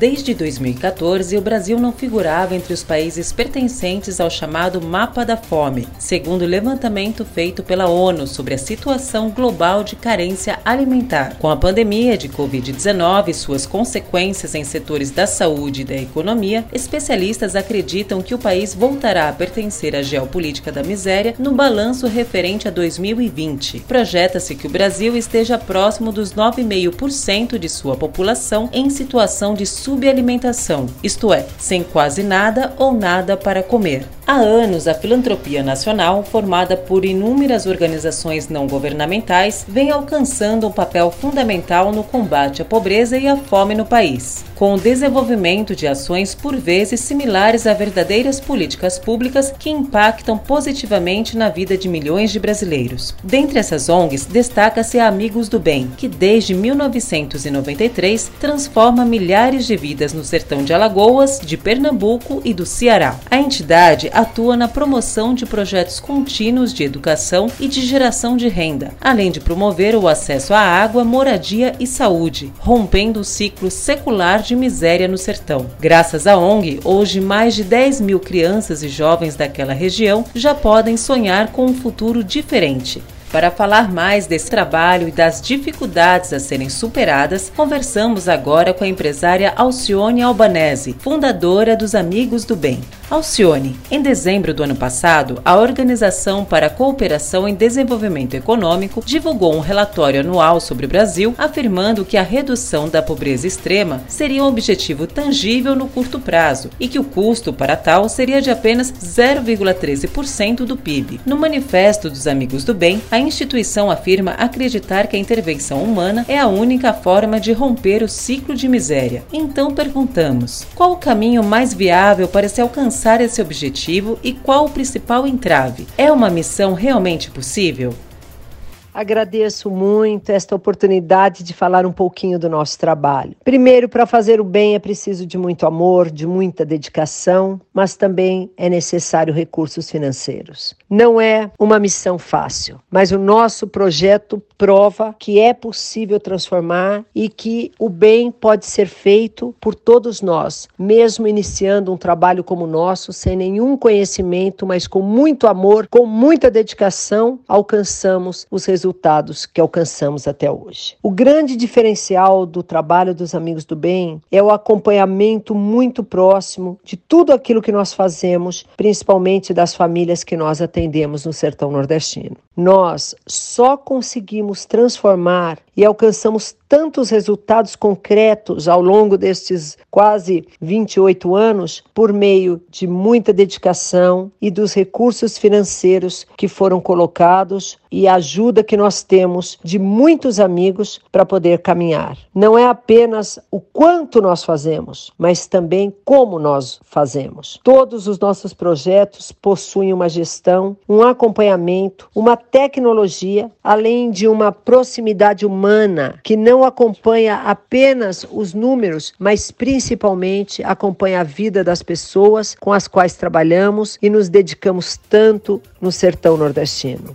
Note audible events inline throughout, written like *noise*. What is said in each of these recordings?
Desde 2014, o Brasil não figurava entre os países pertencentes ao chamado Mapa da Fome, segundo o levantamento feito pela ONU sobre a situação global de carência alimentar. Com a pandemia de Covid-19 e suas consequências em setores da saúde e da economia, especialistas acreditam que o país voltará a pertencer à geopolítica da miséria no balanço referente a 2020. Projeta-se que o Brasil esteja próximo dos 9,5% de sua população em situação de subalimentação, isto é, sem quase nada ou nada para comer. Há anos, a filantropia nacional, formada por inúmeras organizações não governamentais, vem alcançando um papel fundamental no combate à pobreza e à fome no país, com o desenvolvimento de ações por vezes similares a verdadeiras políticas públicas que impactam positivamente na vida de milhões de brasileiros. Dentre essas ONGs, destaca-se a Amigos do Bem, que desde 1993 transforma milhares de vidas no sertão de Alagoas, de Pernambuco e do Ceará. A entidade atua na promoção de projetos contínuos de educação e de geração de renda, além de promover o acesso à água, moradia e saúde, rompendo o ciclo secular de miséria no sertão. Graças à ONG, hoje mais de 10 mil crianças e jovens daquela região já podem sonhar com um futuro diferente. Para falar mais desse trabalho e das dificuldades a serem superadas, conversamos agora com a empresária Alcione Albanese, fundadora dos Amigos do Bem. Alcione, em dezembro do ano passado, a Organização para a Cooperação em Desenvolvimento Econômico divulgou um relatório anual sobre o Brasil, afirmando que a redução da pobreza extrema seria um objetivo tangível no curto prazo e que o custo para tal seria de apenas 0,13% do PIB. No Manifesto dos Amigos do Bem, a instituição afirma acreditar que a intervenção humana é a única forma de romper o ciclo de miséria. Então perguntamos: qual o caminho mais viável para se alcançar esse objetivo e qual o principal entrave? É uma missão realmente possível? Agradeço muito esta oportunidade de falar um pouquinho do nosso trabalho. Primeiro, para fazer o bem é preciso de muito amor, de muita dedicação, mas também é necessário recursos financeiros. Não é uma missão fácil, mas o nosso projeto prova que é possível transformar e que o bem pode ser feito por todos nós, mesmo iniciando um trabalho como o nosso, sem nenhum conhecimento, mas com muito amor, com muita dedicação, alcançamos os resultados resultados que alcançamos até hoje. O grande diferencial do trabalho dos Amigos do Bem é o acompanhamento muito próximo de tudo aquilo que nós fazemos, principalmente das famílias que nós atendemos no sertão nordestino. Nós só conseguimos transformar e alcançamos tantos resultados concretos ao longo destes quase 28 anos por meio de muita dedicação e dos recursos financeiros que foram colocados e a ajuda que nós temos de muitos amigos para poder caminhar. Não é apenas o quanto nós fazemos, mas também como nós fazemos. Todos os nossos projetos possuem uma gestão, um acompanhamento, uma tecnologia, além de uma proximidade humana que não acompanha apenas os números, mas principalmente acompanha a vida das pessoas com as quais trabalhamos e nos dedicamos tanto no sertão nordestino.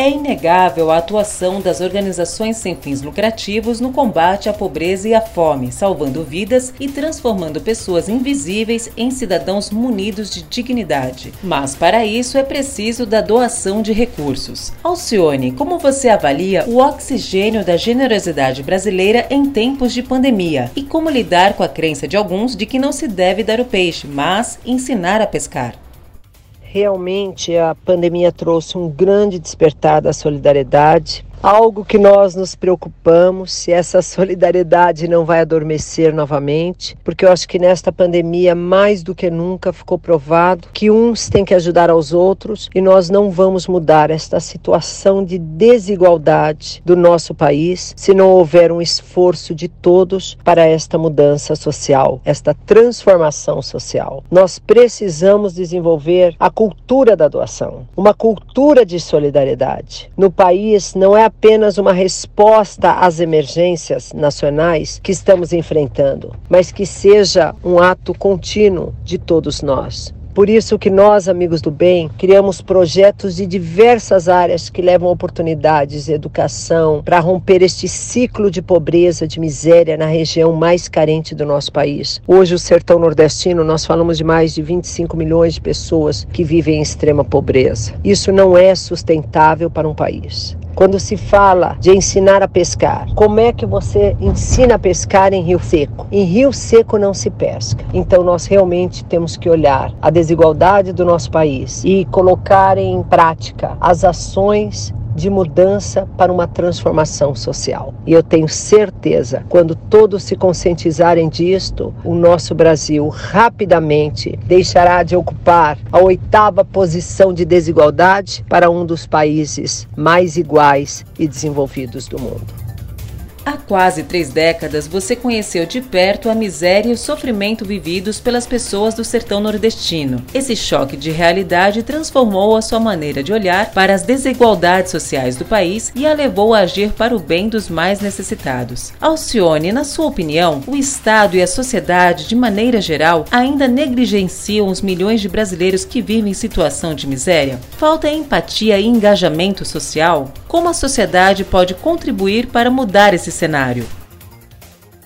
É inegável a atuação das organizações sem fins lucrativos no combate à pobreza e à fome, salvando vidas e transformando pessoas invisíveis em cidadãos munidos de dignidade. Mas para isso é preciso da doação de recursos. Alcione, como você avalia o oxigênio da generosidade brasileira em tempos de pandemia e como lidar com a crença de alguns de que não se deve dar o peixe, mas ensinar a pescar? Realmente a pandemia trouxe um grande despertar da solidariedade algo que nós nos preocupamos se essa *laughs* solidariedade não vai adormecer novamente, porque eu acho que nesta pandemia mais do que nunca ficou provado que uns têm que ajudar aos outros e nós não vamos mudar esta situação de desigualdade do nosso país se não houver um esforço de todos para esta mudança social, esta transformação social. Nós precisamos desenvolver a cultura da doação, uma cultura de solidariedade. No país não é apenas uma resposta às emergências nacionais que estamos enfrentando, mas que seja um ato contínuo de todos nós. Por isso que nós, amigos do bem, criamos projetos de diversas áreas que levam oportunidades, educação, para romper este ciclo de pobreza, de miséria na região mais carente do nosso país. Hoje, o sertão nordestino, nós falamos de mais de 25 milhões de pessoas que vivem em extrema pobreza. Isso não é sustentável para um país. Quando se fala de ensinar a pescar, como é que você ensina a pescar em rio seco? Em rio seco não se pesca. Então nós realmente temos que olhar a desigualdade do nosso país e colocar em prática as ações de mudança para uma transformação social. E eu tenho certeza, quando todos se conscientizarem disto, o nosso Brasil rapidamente deixará de ocupar a oitava posição de desigualdade para um dos países mais iguais e desenvolvidos do mundo. Há quase três décadas, você conheceu de perto a miséria e o sofrimento vividos pelas pessoas do sertão nordestino. Esse choque de realidade transformou a sua maneira de olhar para as desigualdades sociais do país e a levou a agir para o bem dos mais necessitados. Alcione, na sua opinião, o Estado e a sociedade, de maneira geral, ainda negligenciam os milhões de brasileiros que vivem em situação de miséria? Falta empatia e engajamento social? Como a sociedade pode contribuir para mudar esse cenário?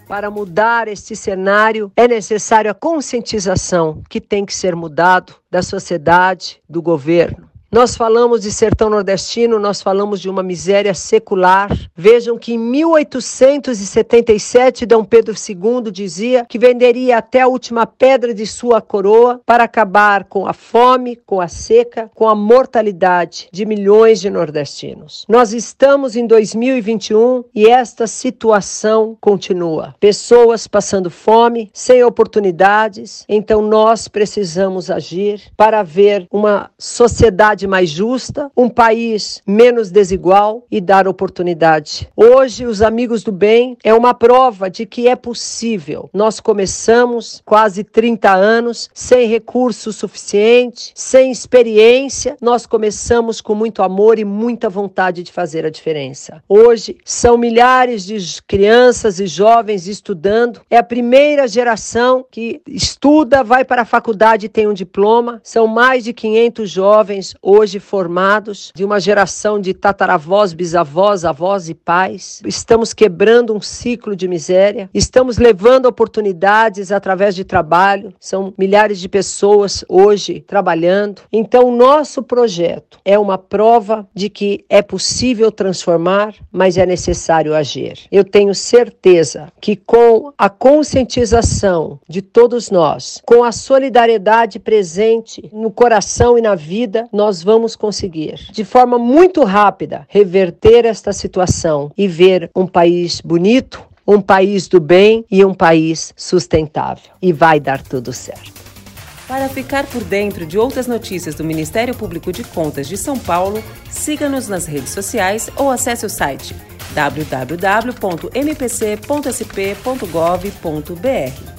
Para mudar este cenário, é necessário a conscientização que tem que ser mudado da sociedade, do governo. Nós falamos de sertão nordestino, nós falamos de uma miséria secular. Vejam que em 1877 Dom Pedro II dizia que venderia até a última pedra de sua coroa para acabar com a fome, com a seca, com a mortalidade de milhões de nordestinos. Nós estamos em 2021 e esta situação continua. Pessoas passando fome, sem oportunidades. Então nós precisamos agir para ver uma sociedade sociedade mais justa, um país menos desigual e dar oportunidade. Hoje, os amigos do bem é uma prova de que é possível. Nós começamos quase 30 anos sem recurso suficiente, sem experiência. Nós começamos com muito amor e muita vontade de fazer a diferença. Hoje, são milhares de crianças e jovens estudando. É a primeira geração que estuda, vai para a faculdade e tem um diploma. São mais de 500 jovens hoje formados, de uma geração de tataravós, bisavós, avós e pais. Estamos quebrando um ciclo de miséria, estamos levando oportunidades através de trabalho, são milhares de pessoas hoje trabalhando. Então, o nosso projeto é uma prova de que é possível transformar, mas é necessário agir. Eu tenho certeza que com a conscientização de todos nós, com a solidariedade presente no coração e na vida, nós vamos conseguir, de forma muito rápida, reverter esta situação e ver um país bonito, um país do bem e um país sustentável. E vai dar tudo certo. Para ficar por dentro de outras notícias do Ministério Público de Contas de São Paulo, siga-nos nas redes sociais ou acesse o site www.mpc.sp.gov.br.